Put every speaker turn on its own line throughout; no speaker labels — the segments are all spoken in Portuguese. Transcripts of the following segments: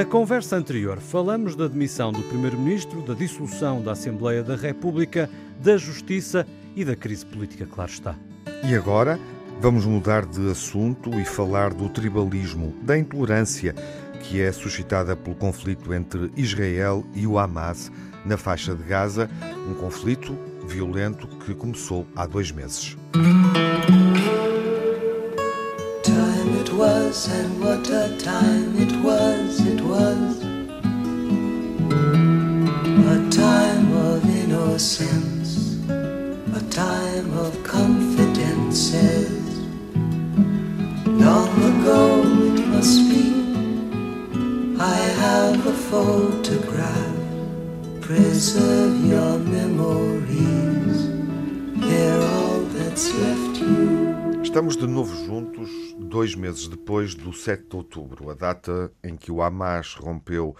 Na conversa anterior, falamos da demissão do Primeiro-Ministro, da dissolução da Assembleia da República, da Justiça e da crise política, claro está.
E agora vamos mudar de assunto e falar do tribalismo, da intolerância que é suscitada pelo conflito entre Israel e o Hamas na faixa de Gaza, um conflito violento que começou há dois meses. Time it was and what a time innocence, a time of confidences. Long ago it must be, I have a photograph. Preserve your memories, they're all that's left you. Estamos de novo juntos, dois meses depois do 7 de outubro, a data em que o Hamas rompeu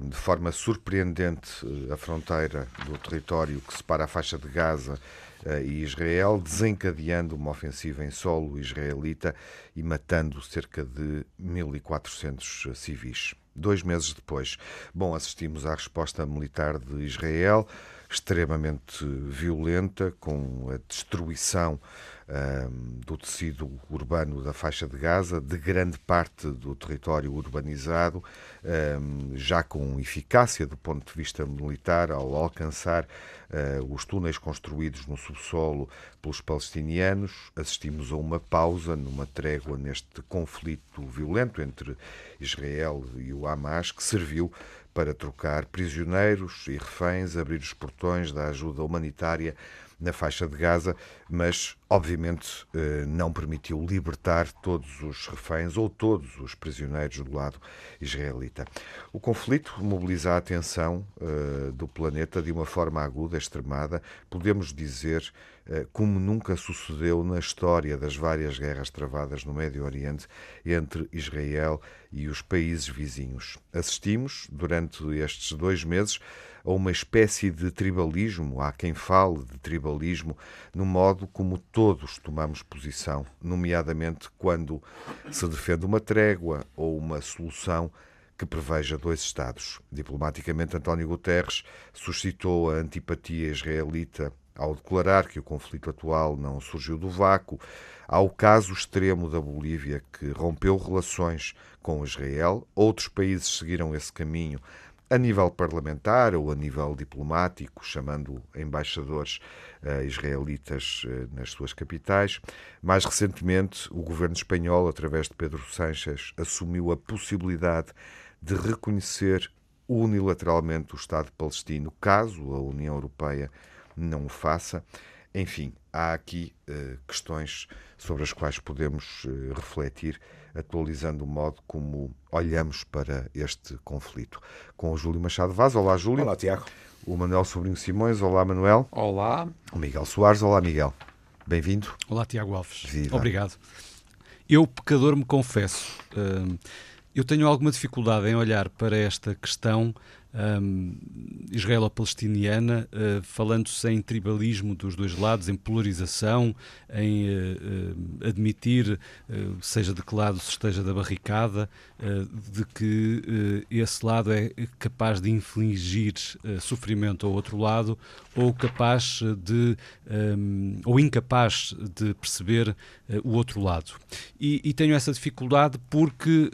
de forma surpreendente uh, a fronteira do território que separa a faixa de Gaza uh, e Israel, desencadeando uma ofensiva em solo israelita e matando cerca de 1.400 civis dois meses depois. Bom, assistimos à resposta militar de Israel, extremamente violenta, com a destruição um, do tecido urbano da faixa de Gaza, de grande parte do território urbanizado, um, já com eficácia do ponto de vista militar, ao alcançar uh, os túneis construídos no subsolo pelos palestinianos. Assistimos a uma pausa, numa trégua neste conflito violento entre Israel e o Hamas, que serviu para trocar prisioneiros e reféns, abrir os portões da ajuda humanitária na faixa de Gaza, mas obviamente eh, não permitiu libertar todos os reféns ou todos os prisioneiros do lado israelita. O conflito mobiliza a atenção eh, do planeta de uma forma aguda, extremada, podemos dizer, eh, como nunca sucedeu na história das várias guerras travadas no Médio Oriente entre Israel e os países vizinhos. Assistimos, durante estes dois meses, a uma espécie de tribalismo, há quem fale de tribalismo, no modo como todos tomamos posição, nomeadamente quando se defende uma trégua ou uma solução que preveja dois Estados. Diplomaticamente, António Guterres suscitou a antipatia israelita ao declarar que o conflito atual não surgiu do vácuo, ao caso extremo da Bolívia, que rompeu relações com Israel, outros países seguiram esse caminho a nível parlamentar ou a nível diplomático, chamando embaixadores israelitas uh, nas suas capitais. Mais recentemente, o governo espanhol, através de Pedro Sánchez, assumiu a possibilidade de reconhecer unilateralmente o Estado palestino, caso a União Europeia não o faça. Enfim, há aqui uh, questões sobre as quais podemos uh, refletir, atualizando o modo como olhamos para este conflito. Com o Júlio Machado Vaz. Olá, Júlio.
Olá, Tiago.
O Manuel Sobrinho Simões. Olá, Manuel.
Olá.
O Miguel Soares. Olá, Miguel. Bem-vindo.
Olá, Tiago Alves.
Viva.
Obrigado. Eu, pecador, me confesso. Uh, eu tenho alguma dificuldade em olhar para esta questão um, israelo-palestiniana, uh, falando-se em tribalismo dos dois lados, em polarização, em uh, uh, admitir, seja de que lado se esteja da barricada, de que esse lado é capaz de infligir sofrimento ao outro lado, ou capaz de, um, ou incapaz de perceber o outro lado. E, e, tenho essa dificuldade porque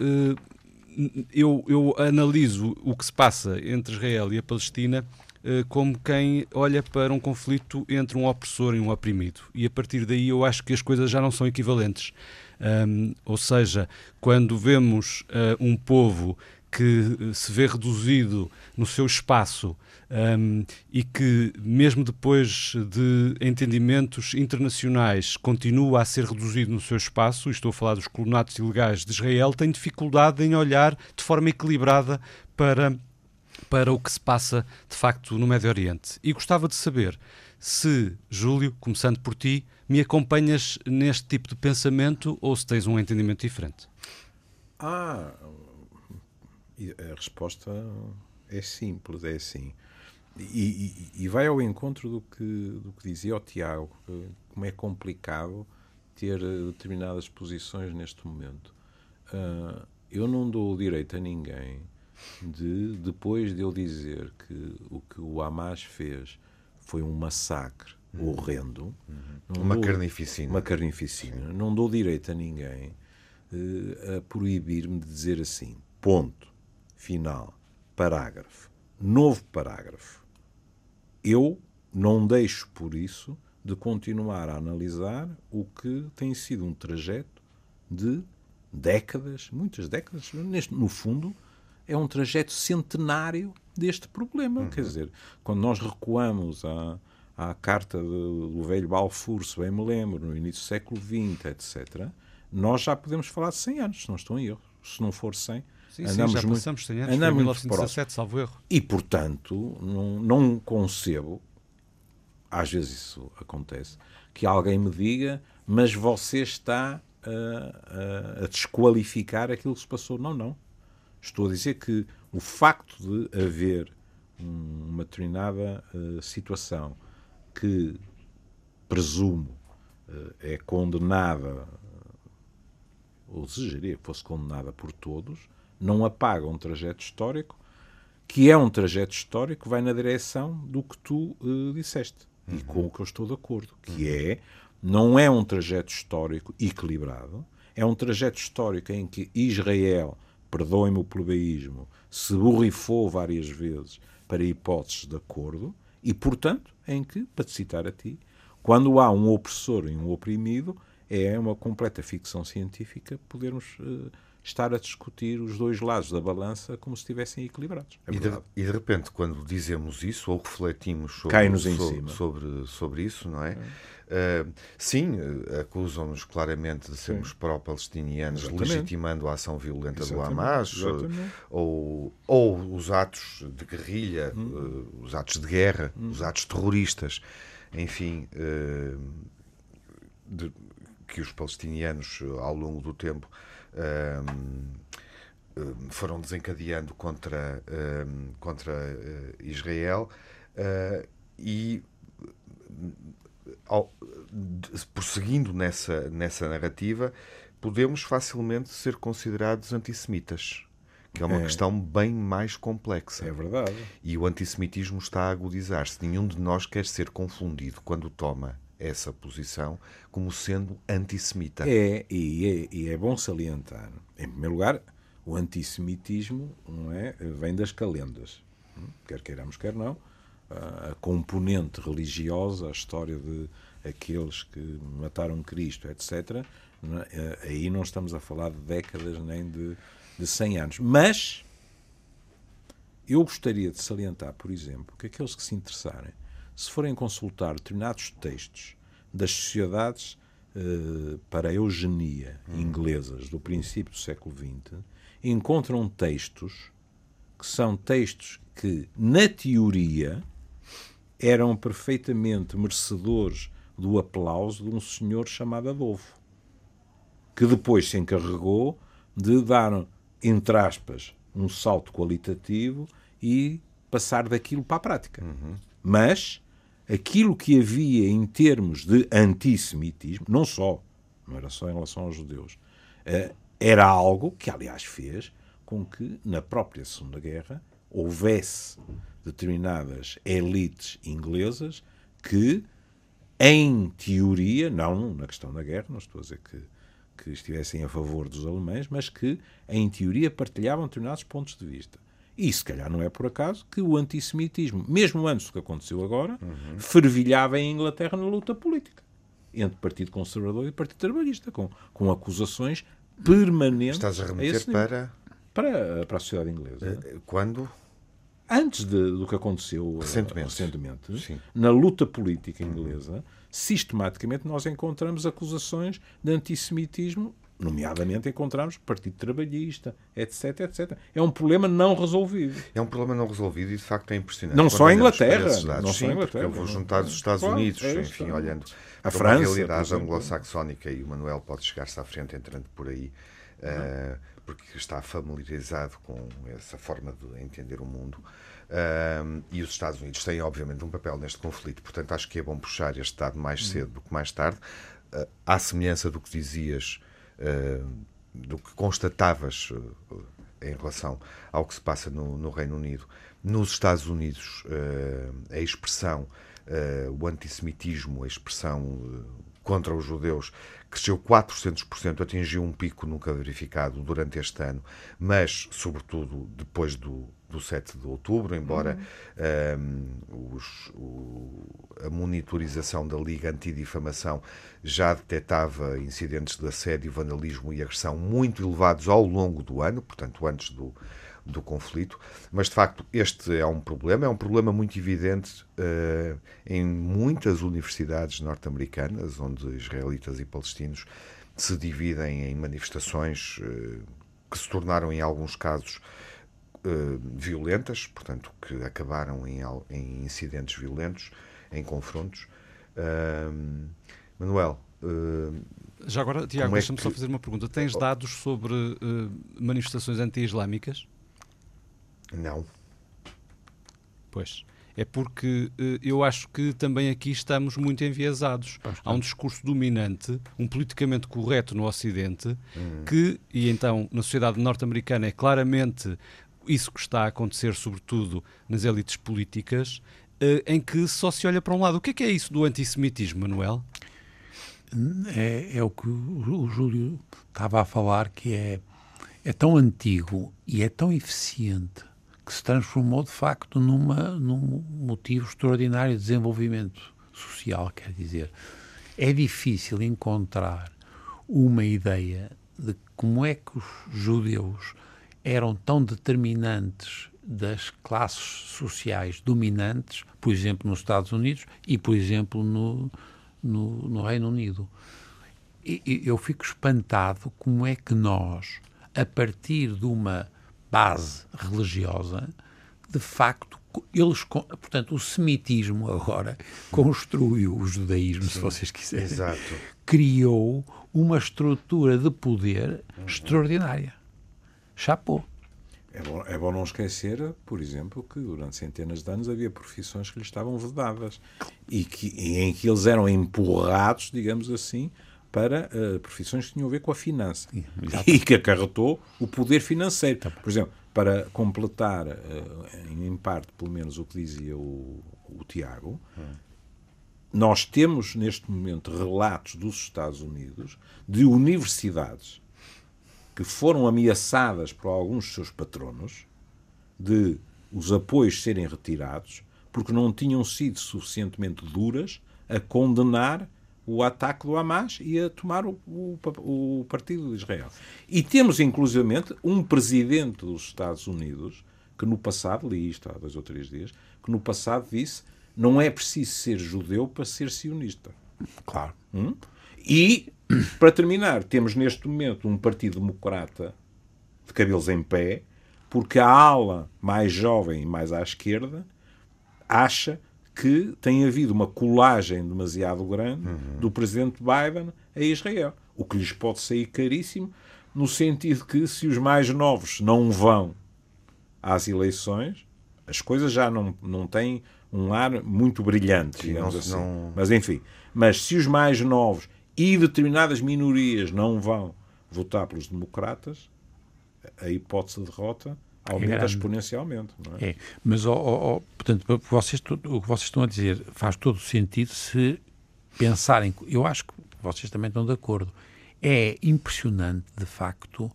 eu, eu analiso o que se passa entre Israel e a Palestina eh, como quem olha para um conflito entre um opressor e um oprimido. E a partir daí eu acho que as coisas já não são equivalentes. Um, ou seja, quando vemos uh, um povo que se vê reduzido no seu espaço um, e que, mesmo depois de entendimentos internacionais, continua a ser reduzido no seu espaço, estou a falar dos colonatos ilegais de Israel, tem dificuldade em olhar de forma equilibrada para, para o que se passa de facto no Médio Oriente. E gostava de saber se, Júlio, começando por ti, me acompanhas neste tipo de pensamento ou se tens um entendimento diferente.
Ah, a resposta é simples, é assim. E, e, e, vai ao encontro do que, do que dizia o Tiago, como é complicado ter determinadas posições neste momento. Uh, eu não dou o direito a ninguém de, depois de eu dizer que o que o Hamas fez foi um massacre uhum. horrendo,
uhum. uma dou, carnificina.
Uma carnificina. Não dou direito a ninguém uh, a proibir-me de dizer assim, ponto, final, parágrafo, novo parágrafo. Eu não deixo por isso de continuar a analisar o que tem sido um trajeto de décadas, muitas décadas, neste, no fundo, é um trajeto centenário deste problema. Uhum. Quer dizer, quando nós recuamos à, à carta de, do velho Balfour, se bem me lembro, no início do século XX, etc., nós já podemos falar de 100 anos, se não estou em erro. Se não for 100,
sim, andamos sim, já passamos 100 anos, andamos foi 1917, salvo erro.
E, portanto, não, não concebo, às vezes isso acontece, que alguém me diga, mas você está a, a, a desqualificar aquilo que se passou. Não, não. Estou a dizer que o facto de haver uma determinada uh, situação que presumo uh, é condenada, ou desejaria que fosse condenada por todos, não apaga um trajeto histórico que é um trajeto histórico que vai na direção do que tu uh, disseste uhum. e com o que eu estou de acordo, que uhum. é não é um trajeto histórico equilibrado, é um trajeto histórico em que Israel, perdoem-me o plebeísmo, se borrifou várias vezes para hipóteses de acordo e, portanto, em que, para te citar a ti, quando há um opressor e um oprimido, é uma completa ficção científica podermos uh, estar a discutir os dois lados da balança como se estivessem equilibrados.
É e, de, e, de, repente, quando dizemos isso ou refletimos sobre, sobre, sobre, sobre, isso, não é? é Uh, sim, eh, acusam-nos claramente de sermos pró-palestinianos, legitimando a ação violenta exatamente, do Hamas, eh, ou, ou os atos de guerrilha, hum. uh, os atos de guerra, hum. os atos terroristas, enfim, uh, de, que os palestinianos, ao longo do tempo, foram desencadeando contra, contra Israel e ao, prosseguindo nessa, nessa narrativa, podemos facilmente ser considerados antissemitas. Que é uma é. questão bem mais complexa.
É verdade.
E o antissemitismo está a agudizar-se. Nenhum de nós quer ser confundido quando toma essa posição como sendo antissemita.
É, e é, e é bom salientar. Em primeiro lugar, o antissemitismo não é, vem das calendas. Quer queiramos, quer não a componente religiosa, a história de aqueles que mataram Cristo, etc., é? aí não estamos a falar de décadas nem de, de 100 anos. Mas eu gostaria de salientar, por exemplo, que aqueles que se interessarem, se forem consultar determinados textos das sociedades eh, para a eugenia inglesas do princípio do século XX, encontram textos que são textos que, na teoria, eram perfeitamente merecedores do aplauso de um senhor chamado Adolfo, que depois se encarregou de dar, entre aspas, um salto qualitativo e passar daquilo para a prática. Uhum. Mas aquilo que havia em termos de antissemitismo, não só, não era só em relação aos judeus, eh, era algo que, aliás, fez com que, na própria Segunda Guerra, houvesse determinadas elites inglesas que, em teoria, não na questão da guerra, não estou a dizer que, que estivessem a favor dos alemães, mas que, em teoria, partilhavam determinados pontos de vista. E se calhar não é por acaso que o antissemitismo, mesmo antes do que aconteceu agora, uhum. fervilhava em Inglaterra na luta política entre Partido Conservador e Partido Trabalhista, com, com acusações permanentes.
Estás a remeter a para...
para. Para a sociedade inglesa.
Eh, quando?
antes de, do que aconteceu eh, recentemente, recentemente na luta política inglesa, sistematicamente nós encontramos acusações de antissemitismo, nomeadamente encontramos Partido Trabalhista, etc, etc. É um problema não resolvido.
É um problema não resolvido e de facto é impressionante.
Não só a Inglaterra, não
só
a Inglaterra.
Eu vou juntar os Estados claro, Unidos, é enfim, olhando a França, uma realidade anglo-saxónica e o Manuel pode chegar-se à frente entrando por aí. Uh, porque está familiarizado com essa forma de entender o mundo. Um, e os Estados Unidos têm, obviamente, um papel neste conflito, portanto, acho que é bom puxar este dado mais uhum. cedo do que mais tarde. Uh, à semelhança do que dizias, do que constatavas em relação ao que se passa no, no Reino Unido. Nos Estados Unidos, a expressão, o antissemitismo, a expressão contra os judeus cresceu 400%, atingiu um pico nunca verificado durante este ano, mas, sobretudo, depois do, do 7 de outubro, embora uhum. um, os, o, a monitorização da Liga Antidifamação já detectava incidentes de assédio, vandalismo e agressão muito elevados ao longo do ano, portanto, antes do, do conflito, mas de facto este é um problema, é um problema muito evidente uh, em muitas universidades norte-americanas, onde israelitas e palestinos se dividem em manifestações uh, que se tornaram, em alguns casos, uh, violentas, portanto, que acabaram em, em, incidentes violentos, em confrontos. Manuel.
Já agora, Tiago, é deixa-me que... só fazer uma pergunta. Tens oh. dados sobre manifestações anti-islâmicas?
Não.
Pois. É porque uh, eu acho que também aqui estamos muito enviesados. Bastante. Há um discurso dominante, um politicamente correto no Ocidente, hum. que, e então na sociedade norte-americana é claramente isso que está a acontecer, sobretudo nas elites políticas, uh, em que só se olha para um lado. O que é que é isso do antissemitismo, Manuel?
É, é o que o Júlio estava a falar, que é, é tão antigo e é tão eficiente que se transformou de facto numa, num motivo extraordinário de desenvolvimento social, quer dizer. É difícil encontrar uma ideia de como é que os judeus eram tão determinantes das classes sociais dominantes, por exemplo, nos Estados Unidos e, por exemplo, no, no, no Reino Unido. E, eu fico espantado como é que nós, a partir de uma base religiosa, de facto, eles, portanto, o semitismo agora construiu o judaísmo, Sim, se vocês quiserem, exato. criou uma estrutura de poder uhum. extraordinária. Chapou.
É bom, é bom não esquecer, por exemplo, que durante centenas de anos havia profissões que lhes estavam vedadas e, que, em que eles eram empurrados, digamos assim, para uh, profissões que tinham a ver com a finança Exato. e que acarretou o poder financeiro. Tá por exemplo, para completar, uh, em parte, pelo menos, o que dizia o, o Tiago, hum. nós temos neste momento relatos dos Estados Unidos de universidades que foram ameaçadas por alguns dos seus patronos de os apoios serem retirados porque não tinham sido suficientemente duras a condenar o ataque do Hamas e a tomar o, o, o partido de Israel. E temos, inclusivamente, um presidente dos Estados Unidos que no passado, li isto há dois ou três dias, que no passado disse não é preciso ser judeu para ser sionista.
Claro.
Hum? E, para terminar, temos neste momento um partido democrata de cabelos em pé, porque a ala mais jovem e mais à esquerda acha que tem havido uma colagem demasiado grande uhum. do presidente Biden a Israel, o que lhes pode sair caríssimo, no sentido que se os mais novos não vão às eleições, as coisas já não, não têm um ar muito brilhante, digamos não, assim. Não... Mas enfim, mas se os mais novos e determinadas minorias não vão votar pelos democratas, a hipótese de derrota aumenta é exponencialmente. É?
é? mas, oh, oh, portanto, vocês, o que vocês estão a dizer faz todo sentido se pensarem. Eu acho que vocês também estão de acordo. É impressionante, de facto,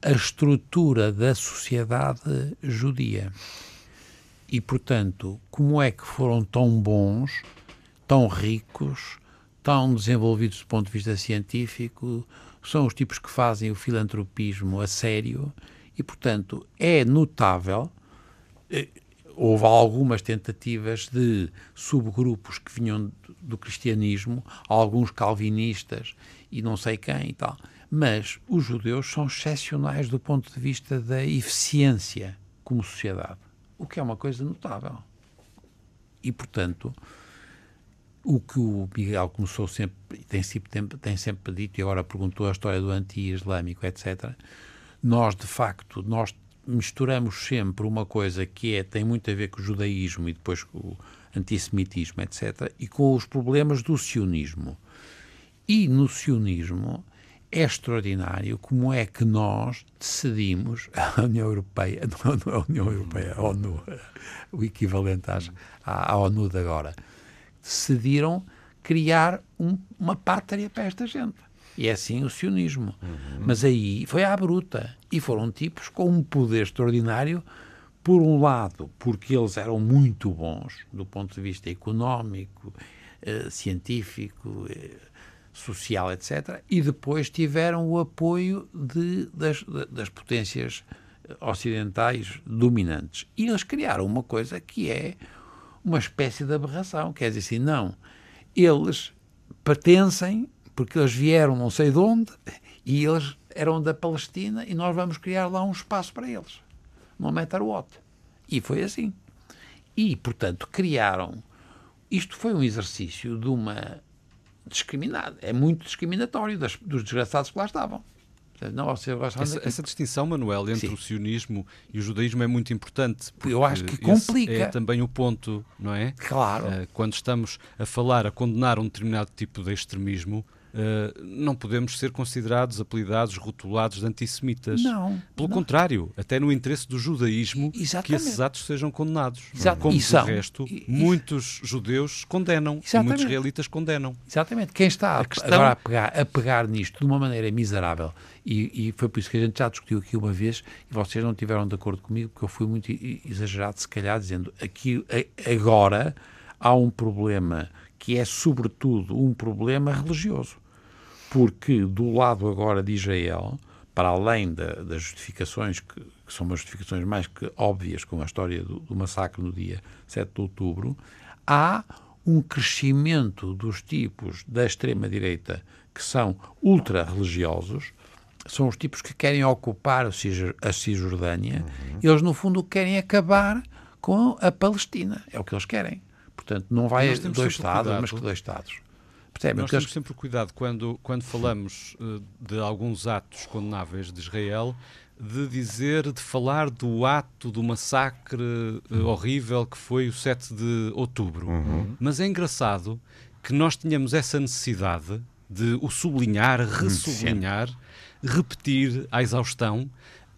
a estrutura da sociedade judia. E, portanto, como é que foram tão bons, tão ricos, tão desenvolvidos do ponto de vista científico, são os tipos que fazem o filantropismo a sério e, portanto, é notável. Eh, houve algumas tentativas de subgrupos que vinham do cristianismo, alguns calvinistas e não sei quem e tal. Mas os judeus são excepcionais do ponto de vista da eficiência como sociedade, o que é uma coisa notável. E, portanto, o que o Miguel começou sempre, tem sempre, tem sempre dito, e agora perguntou a história do anti-islâmico, etc., nós, de facto, nós misturamos sempre uma coisa que é, tem muito a ver com o judaísmo e depois com o antissemitismo, etc., e com os problemas do sionismo. E no sionismo é extraordinário como é que nós decidimos, a União Europeia, não, é a União Europeia, a ONU, o equivalente às, à, à ONU de agora, decidiram criar um, uma pátria para esta gente. E é assim o sionismo. Uhum. Mas aí foi à bruta. E foram tipos com um poder extraordinário, por um lado, porque eles eram muito bons do ponto de vista económico, eh, científico, eh, social, etc. E depois tiveram o apoio de, das, das potências ocidentais dominantes. E eles criaram uma coisa que é uma espécie de aberração. Quer dizer assim, não. Eles pertencem, porque eles vieram não sei de onde, e eles eram da Palestina, e nós vamos criar lá um espaço para eles. No matter what. E foi assim. E, portanto, criaram. Isto foi um exercício de uma discriminado, é muito discriminatório das, dos desgraçados que lá estavam.
Não, essa, essa, distinção, Manuel, entre Sim. o sionismo e o judaísmo é muito importante.
Eu acho que complica.
é também o ponto, não é?
Claro. Uh,
quando estamos a falar, a condenar um determinado tipo de extremismo, Uh, não podemos ser considerados, apelidados, rotulados de antissemitas.
Não.
Pelo
não.
contrário, até no interesse do judaímo
Exatamente.
que esses atos sejam condenados. Como, de resto, e, muitos judeus condenam Exatamente. e muitos israelitas condenam.
Exatamente. Quem está a, questão... agora a pegar, a pegar nisto de uma maneira miserável, e, e, foi por isso que a gente já discutiu aqui uma vez, e vocês não estiveram de acordo comigo, porque eu fui muito exagerado, se calhar, dizendo aqui agora há um problema que é, sobretudo, um problema religioso. Porque do lado agora de Israel, para além da, das justificações, que, que, são umas justificações mais que óbvias, como a história do, do massacre no dia 7 de outubro, há um crescimento dos tipos da extrema-direita que são ultra-religiosos, são os tipos que querem ocupar a Cisjordânia, uhum. eles no fundo querem acabar com a Palestina, é o que eles querem. Portanto, não vai dois Estados, cuidado. mas que dois Estados.
Percebe? Nós temos sempre cuidado quando, quando falamos uh, de alguns atos condenáveis de Israel, de dizer, de falar do ato do massacre uh, horrível que foi o 7 de outubro. Uhum. Mas é engraçado que nós tenhamos essa necessidade de o sublinhar, ressublinhar, repetir à exaustão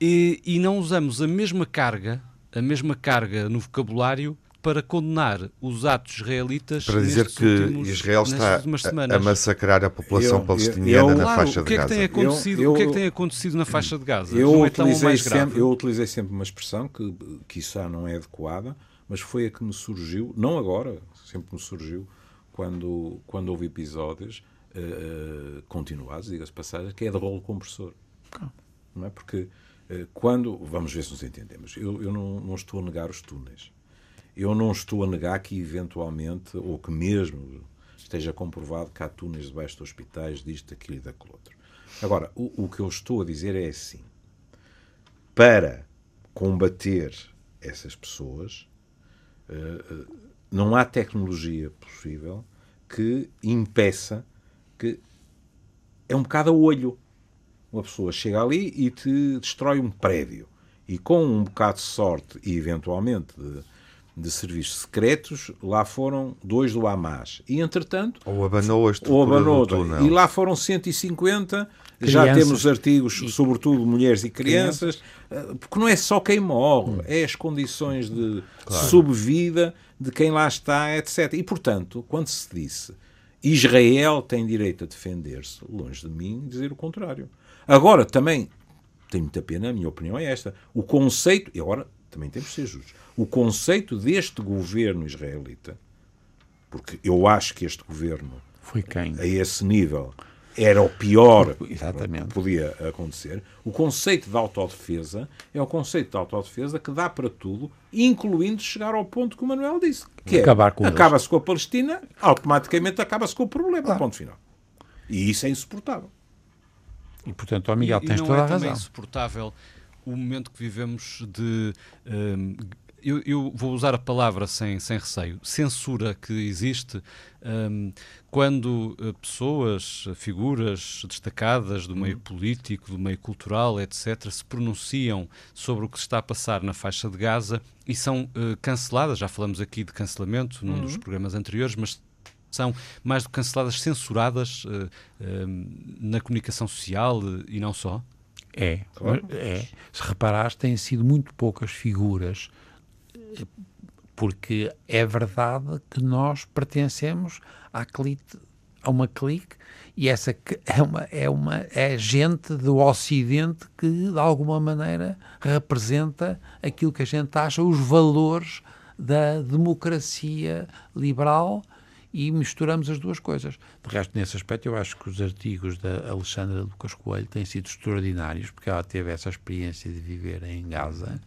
e, e não usamos a mesma carga, a mesma carga no vocabulário para condenar os atos israelitas
para dizer que últimos, Israel está a, massacrar a população eu, palestiniana eu, na claro, faixa de Gaza.
O que é que tem acontecido, eu, o que é que tem acontecido na faixa de Gaza?
Eu, não é utilizei, sempre, eu utilizei sempre uma expressão que, que isso não é adequada, mas foi a que me surgiu, não agora, sempre me surgiu, quando, quando houve episódios uh, continuados, diga-se passagem, que é de rolo compressor. Não é? Porque uh, quando, vamos ver se nos entendemos, eu, eu não, não estou a negar os túneis eu não estou a negar que eventualmente, ou que mesmo esteja comprovado que há túneis debaixo de hospitais, disto, daquilo e daquele outro. Agora, o, o que eu estou a dizer é assim: para combater essas pessoas, uh, uh, não há tecnologia possível que impeça que. É um bocado a olho. Uma pessoa chega ali e te destrói um prédio. E com um bocado de sorte e eventualmente de, de serviços secretos, lá foram dois do Hamas. E, entretanto...
Ou abanou a ou abanou,
E lá foram 150, crianças. já temos artigos, e... sobretudo mulheres e crianças, crianças, porque não é só quem morre, hum. é as condições de claro. subvida de quem lá está, etc. E, portanto, quando se disse Israel tem direito a defender-se, longe de mim dizer o contrário. Agora, também, tenho muita pena, a minha opinião é esta, o conceito, e agora também temos de ser justos, o conceito deste governo israelita, porque eu acho que este governo,
Foi quem?
a esse nível, era o pior Exatamente. que podia acontecer. O conceito de autodefesa é o conceito de autodefesa que dá para tudo, incluindo chegar ao ponto que o Manuel disse, que é,
Acabar com
acaba-se com a Palestina, automaticamente acaba-se com o problema, claro. ponto final. E isso é insuportável.
E, portanto, ó Miguel, e, tens e toda
é
a razão.
Não é insuportável o momento que vivemos de um, eu, eu, vou usar a palavra sem, sem receio, censura que existe um, quando uh, pessoas, figuras destacadas do meio uhum. político, do meio cultural, etc., se pronunciam sobre o que se está a passar na faixa de Gaza e são uh, canceladas. Já falamos aqui de cancelamento num uhum. dos programas anteriores, mas são mais do que canceladas, censuradas uh, uh, na comunicação social e não só?
É, claro. é. Se reparares, têm sido muito poucas figuras, porque é verdade que nós pertencemos à clique, a uma clique e essa é uma, é uma é gente do Ocidente que de alguma maneira representa aquilo que a gente acha os valores da democracia liberal e misturamos as duas coisas. De resto, nesse aspecto, eu acho que os artigos da Alexandra Lucas Coelho têm sido extraordinários, porque ela teve essa experiência de viver em Gaza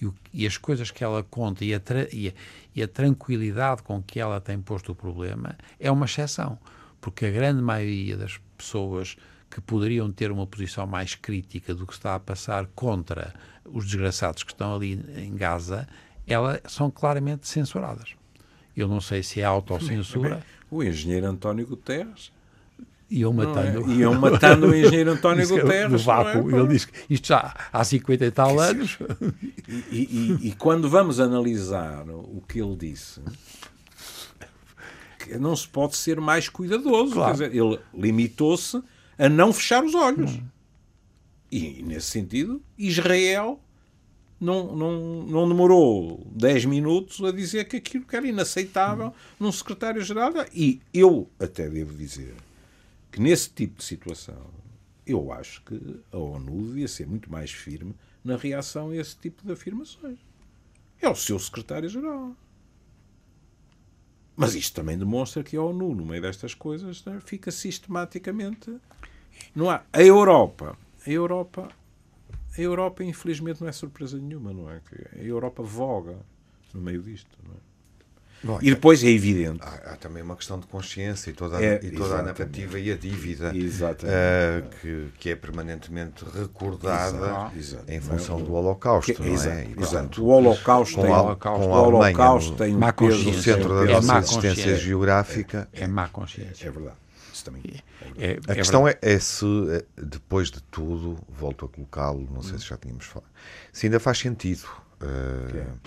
e, o, e as coisas que ela conta e a, e, a, e a tranquilidade com que ela tem posto o problema é uma exceção, porque a grande maioria das pessoas que poderiam ter uma posição mais crítica do que está a passar contra os desgraçados que estão ali em Gaza, elas são claramente censuradas. Eu não sei se é autocensura.
O engenheiro António Guterres
iam matando.
É? Iam matando o engenheiro António Guterres. No
vácuo, é? ele diz que isto já há 50 e tal anos.
E, e, e, quando vamos analisar o que ele disse, não se pode ser mais cuidadoso. Claro. Dizer, ele limitou-se a não fechar os olhos. Hum. E, nesse sentido, Israel não, não, não demorou 10 minutos a dizer que aquilo que era inaceitável num secretário-geral. E eu até devo dizer que nesse tipo de situação eu acho que a ONU devia ser muito mais firme na reação a esse tipo de afirmações. É o seu secretário-geral. Mas isto também demonstra que a ONU, no meio destas coisas, fica sistematicamente. Não há. A Europa. A Europa a Europa, infelizmente, não é surpresa nenhuma, não é? A Europa voga no meio disto, não é? Bom, e depois é evidente.
Há, há, também uma questão de consciência e toda a, é, e toda a narrativa e a dívida uh, que, que é permanentemente recordada exato, em função é? do Holocausto. Que, não é?
E, portanto, o Holocausto
com,
tem,
a, com a o Holocausto tem um peso no centro da é nossa existência geográfica.
É, é má consciência.
É verdade isso também.
É, é, a questão é, é, se, eh, depois de tudo, volto a colocá-lo, não sei se já tínhamos falado, se ainda faz sentido. Uh,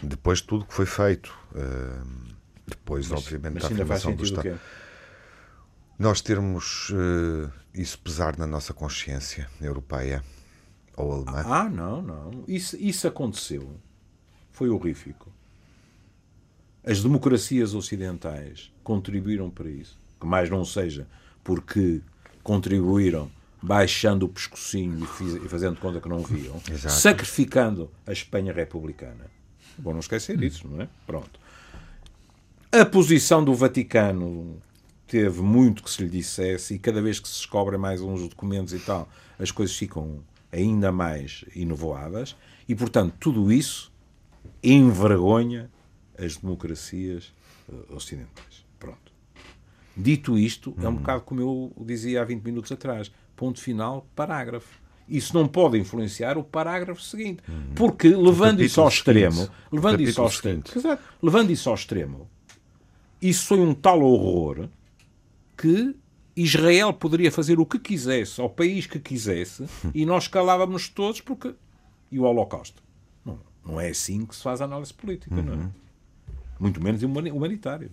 depois de tudo que foi feito, uh, depois, mas, obviamente, mas da afirmação do Estado. Nós termos uh, isso pesar na nossa consciência europeia ou alemã.
Ah, não, não. Isso, isso aconteceu. Foi horrífico. As democracias ocidentais contribuíram para isso que mais não seja porque contribuíram baixando o pescocinho e, fiz, e fazendo conta que não viam, Exato. sacrificando a Espanha republicana. Bom, não esquecer isso, não é? Pronto. A posição do Vaticano teve muito que se lhe dissesse e cada vez que se descobrem mais uns documentos e tal, as coisas ficam ainda mais inovoadas e, portanto, tudo isso envergonha as democracias eh, ocidentais. Dito isto, é um bocado como eu dizia há 20 minutos atrás: ponto final, parágrafo. Isso não pode influenciar o parágrafo seguinte. Uhum. Porque, levando isso ao extremo, levando isso ao extremo, levando isso ao extremo, isso foi um tal horror que Israel poderia fazer o que quisesse ao país que quisesse e nós calávamos todos porque. E o Holocausto? Não, não é assim que se faz a análise política, uhum. não é? Uhum. Muito menos humanitário.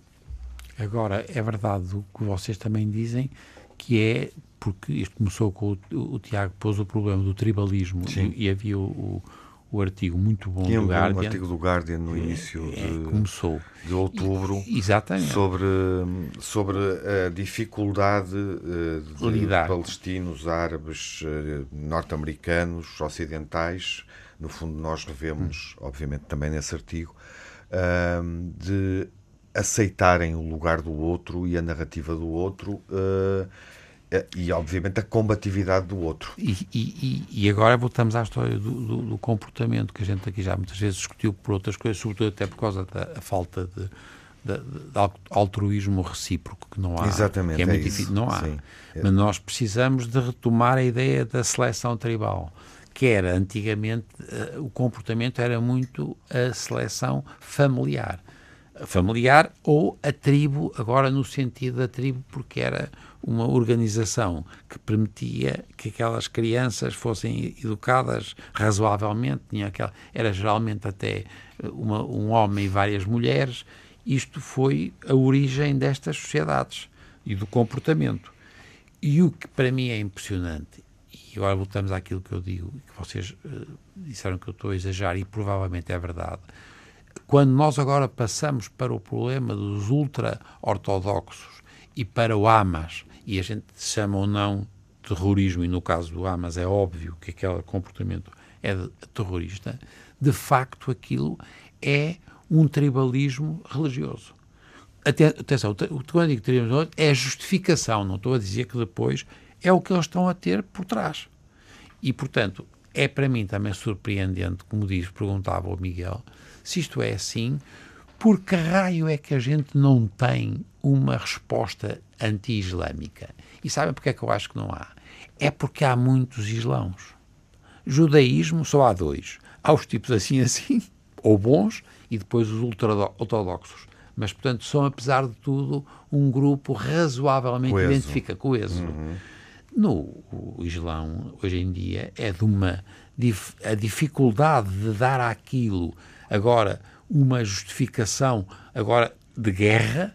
Agora, é verdade o que vocês também dizem, que é, porque isto começou com o, o Tiago pôs o problema do tribalismo e, e, havia o, o, artigo muito bom
Tinha
do Guardian.
um artigo do Guardian no início é, de,
começou.
de outubro
e, exatamente.
Sobre, sobre a dificuldade uh, de Lidar. palestinos, árabes, uh, norte-americanos, ocidentais, no fundo nós revemos, hum. obviamente, também nesse artigo, uh, de aceitarem o lugar do outro e a narrativa do outro uh, e, obviamente, a combatividade do outro.
E, e, e agora voltamos à história do, do, do, comportamento que a gente aqui já muitas vezes discutiu por outras coisas, sobretudo até por causa da falta de, de, de, altruísmo recíproco que não há.
Exatamente.
Que é, é muito difícil. Não há. Sim. Mas nós precisamos de retomar a ideia da seleção tribal que era antigamente uh, o comportamento era muito a seleção familiar familiar ou a tribo, agora no sentido da tribo, porque era uma organização que permitia que aquelas crianças fossem educadas razoavelmente, tinha aquela, era geralmente até uma, um homem e várias mulheres, isto foi a origem destas sociedades e do comportamento. E o que para mim é impressionante, e agora voltamos àquilo que eu digo, que vocês uh, disseram que eu estou a exagerar, e provavelmente é verdade, quando nós agora passamos para o problema dos ultra-ortodoxos e para o Hamas, e a gente chama ou não terrorismo, e no caso do Hamas é óbvio que aquele comportamento é terrorista, de facto aquilo é um tribalismo religioso. Atenção, quando digo tribalismo é a justificação, não estou a dizer que depois é o que eles estão a ter por trás. E, portanto, é para mim também surpreendente, como diz, perguntava o Miguel, se isto é assim, por que raio é que a gente não tem uma resposta anti-islâmica? E sabem porque é que eu acho que não há? É porque há muitos islãos. Judaísmo só há dois. Há os tipos assim assim, ou bons, e depois os ultra-ortodoxos. Mas, portanto, são, apesar de tudo, um grupo razoavelmente coeso. identifica coeso. Uhum. No o Islão, hoje em dia, é de uma. a dificuldade de dar àquilo agora uma justificação agora de guerra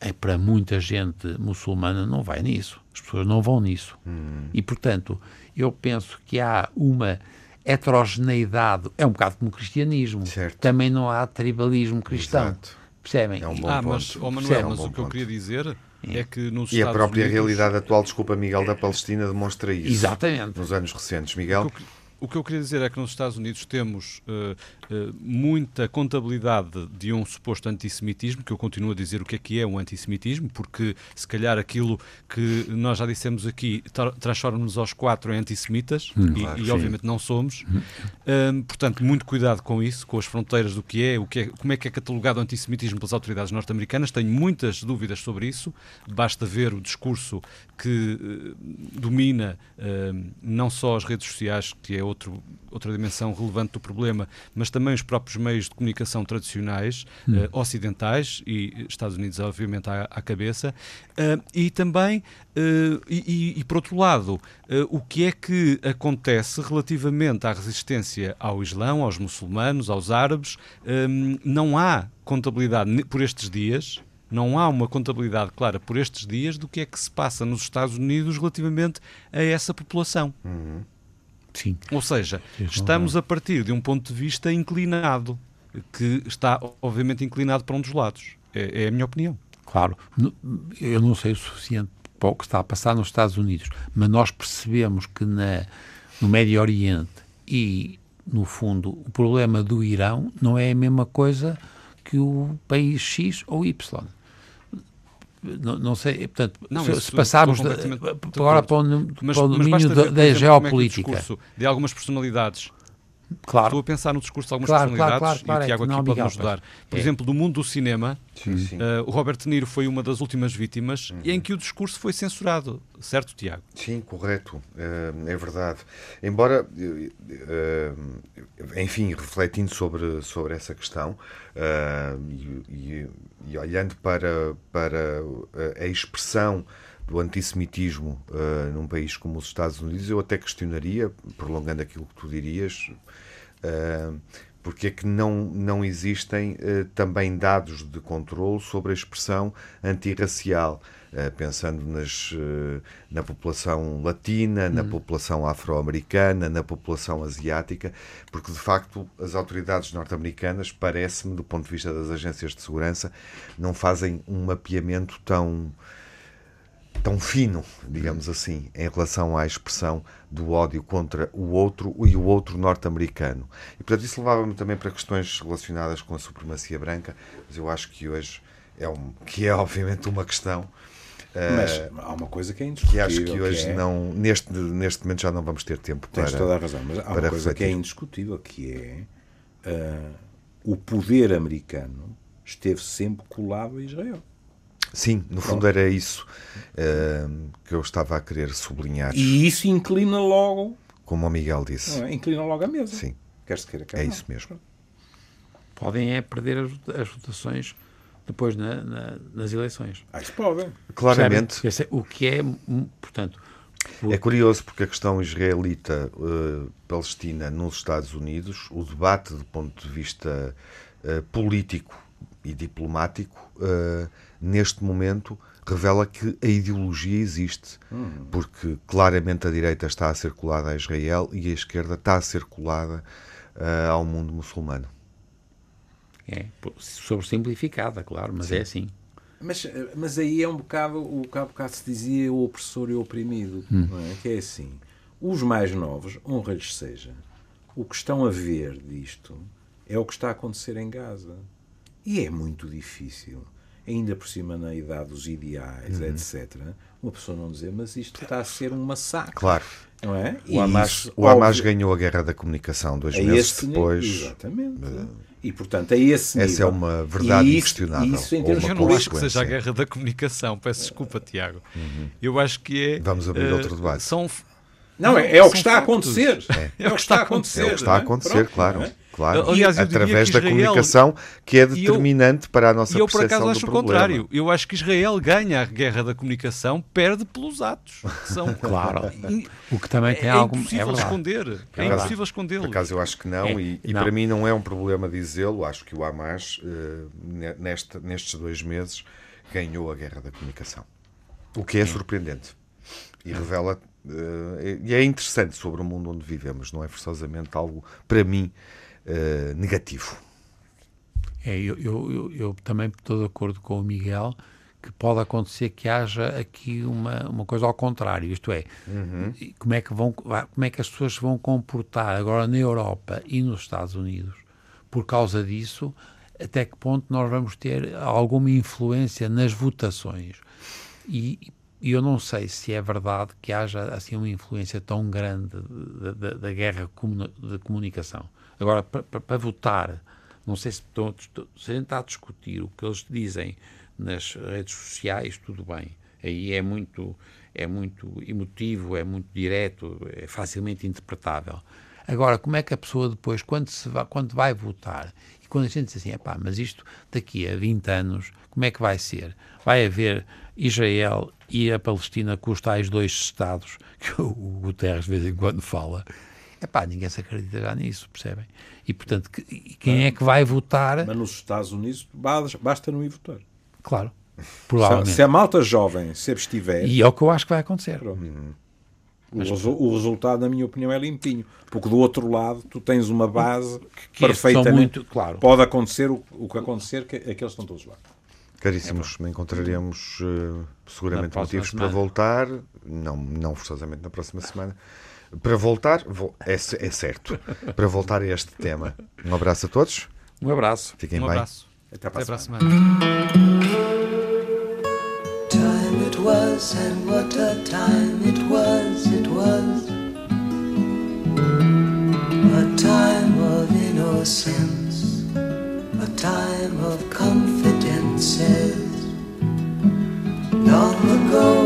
é para muita gente muçulmana não vai nisso. As pessoas não vão nisso. Uhum. E, portanto, eu penso que há uma heterogeneidade, é um bocado como o cristianismo. Certo. Também não há tribalismo cristão. Exato. Percebem?
É um bom ah, ponto. mas, oh Manuel, é um mas o que ponto. eu queria dizer é, é que nos
E
Estados
a própria
Unidos...
realidade atual, desculpa Miguel, da Palestina demonstra isso.
Exatamente.
Nos anos recentes. Miguel?
O que eu queria dizer é que nos Estados Unidos temos uh, uh, muita contabilidade de um suposto antissemitismo, que eu continuo a dizer o que é que é um antissemitismo, porque se calhar aquilo que nós já dissemos aqui transforma-nos aos quatro em antissemitas, hum, e, claro, e obviamente não somos. Uh, portanto, muito cuidado com isso, com as fronteiras do que é, o que é, como é que é catalogado o antissemitismo pelas autoridades norte-americanas. Tenho muitas dúvidas sobre isso. Basta ver o discurso que domina não só as redes sociais, que é outro, outra dimensão relevante do problema, mas também os próprios meios de comunicação tradicionais, hum. uh, ocidentais, e Estados Unidos, obviamente, à, à cabeça, uh, e também, uh, e, e, por outro lado, o que é que acontece relativamente à resistência ao Islão, aos muçulmanos, aos árabes? não há contabilidade por estes dias, não há uma contabilidade clara por estes dias do que é que se passa nos Estados Unidos relativamente a essa população. Uhum. Sim. Ou seja, estamos a partir de um ponto de vista inclinado, que está obviamente inclinado para um dos lados. É, é a minha opinião.
Claro, eu não sei o suficiente para o que está a passar nos Estados Unidos, mas nós percebemos que na, no Médio Oriente e, no fundo, o problema do Irão não é a mesma coisa que o país X ou Y não, não sei, portanto, não, se, se passarmos agora para o, mas, para o domínio da, da geopolítica.
É de algumas personalidades
Claro.
Estou a pensar no discurso de algumas claro, personalidades claro, claro, e o Tiago é aqui pode nos ajudar. Por é. exemplo, do mundo do cinema, sim, sim. Uh, o Robert De Niro foi uma das últimas vítimas uhum. em que o discurso foi censurado. Certo, Tiago?
Sim, correto. Uh, é verdade. Embora, uh, enfim, refletindo sobre, sobre essa questão e, e, e, olhando para, para a expressão do antissemitismo uh, num país como os Estados Unidos, eu até questionaria, prolongando aquilo que tu dirias, uh, porque é que não, não existem uh, também dados de controle sobre a expressão antirracial, uh, pensando nas, uh, na população latina, na hum. população afro-americana, na população asiática, porque de facto as autoridades norte-americanas, parece-me, do ponto de vista das agências de segurança, não fazem um mapeamento tão tão fino, digamos assim, em relação à expressão do ódio contra o outro e o outro norte-americano. E, portanto, isso levava-me também para questões relacionadas com a supremacia branca, mas eu acho que hoje é, um, que é obviamente uma questão.
Mas uh, há uma coisa que é indiscutível.
Que acho que hoje que é... não, neste, neste momento já não vamos ter tempo
Tens
para.
toda a razão, mas há uma coisa refletir. que é indiscutível, que é uh, o poder americano esteve sempre colado a Israel.
Sim, no Pronto. fundo era isso uh, que eu estava a querer sublinhar.
E isso inclina logo.
Como o Miguel disse.
É? Inclina logo a mesa.
Sim.
Quer-se queira, quer
É não. isso mesmo.
Podem é perder as, as votações depois na, na, nas eleições.
Ah, isso podem.
Claramente.
O que é, portanto.
O... É curioso porque a questão israelita-palestina uh, nos Estados Unidos, o debate do ponto de vista uh, político e diplomático, uh, neste momento, revela que a ideologia existe, uhum. porque claramente a direita está a ser colada a Israel e a esquerda está a ser colada uh, ao mundo muçulmano.
É, sobressimplificada, claro, mas Sim. é assim.
Mas, mas aí é um bocado o que há bocado se dizia o opressor e o oprimido, hum. é? que é assim. Os mais novos, honra-lhes seja, o que estão a ver disto é o que está a acontecer em Gaza. E é muito difícil, ainda por cima na idade dos ideais, uhum. etc., uma pessoa não dizer, mas isto está a ser um massacre.
Claro.
Não é?
O Hamas, isso, o Hamas ganhou a guerra da comunicação dois meses depois.
Exatamente. Uh, e, portanto, é esse
nível. Essa é uma verdade isso, inquestionável. Isso,
em termos eu não acho que seja a guerra da comunicação. Peço desculpa, Tiago. Uhum. Eu acho que é...
Vamos abrir uh, outro debate.
São... Não, é, é o que está a acontecer.
É. é. o que está a acontecer. É o
que está a acontecer, claro. É? Claro, Aliás, através Israel, da comunicação que é determinante eu, para a nossa percepção do problema. E eu, por acaso, acho o contrário.
Eu acho que Israel ganha a guerra da comunicação, perde pelos atos. São,
claro. o que também tem
é,
algum...
É impossível esconder. É impossível escondê-lo.
Por acaso, eu acho que não. É, e, e para mim não é um problema dizê-lo. Acho que o Hamas, uh, neste, nestes dois meses, ganhou a guerra da comunicação. O que é surpreendente. E revela... Uh, e é interessante sobre o mundo onde vivemos. Não é forçosamente algo, para mim uh, negativo.
É, eu, eu, eu, eu, também estou de acordo com o Miguel que pode acontecer que haja aqui uma, uma coisa ao contrário, isto é, uhum. como, é que vão, como é que as pessoas se vão comportar agora na Europa e nos Estados Unidos por causa disso, até que ponto nós vamos ter alguma influência nas votações. E, e eu não sei se é verdade que haja assim uma influência tão grande da, da, da guerra de comunicação. Agora, para votar, não sei se, estão, se a gente está a discutir o que eles dizem nas redes sociais, tudo bem. Aí é muito, é muito emotivo, é muito direto, é facilmente interpretável. Agora, como é que a pessoa depois, quando, se vai, quando vai votar, e quando a gente diz assim, pá, mas isto daqui a 20 anos, como é que vai ser? Vai haver Israel e a Palestina com os tais dois Estados, que o Guterres de vez em quando fala, é pá, ninguém se acredita já nisso, percebem? E portanto, que, quem é que vai votar?
Mas nos Estados Unidos basta não ir votar.
Claro, provavelmente.
Se, a malta jovem se abstiver.
E é o que eu acho que vai acontecer.
Uhum. O, Mas, o, resultado, na minha opinião, é limpinho. Porque do outro lado, tu tens uma base que perfeitamente. Muito, claro. Pode acontecer o, o que acontecer, que aqueles estão todos lá.
Caríssimos, é encontraremos uh, seguramente motivos semana. para voltar, não, não forçosamente na próxima semana, para voltar, é, é certo, para voltar a este tema. Um abraço a todos.
Um abraço.
Fiquem
um
bem.
Abraço.
Até para a semana.
Time it was and what a time it was, it was a time of innocence, a time of confidences. Long ago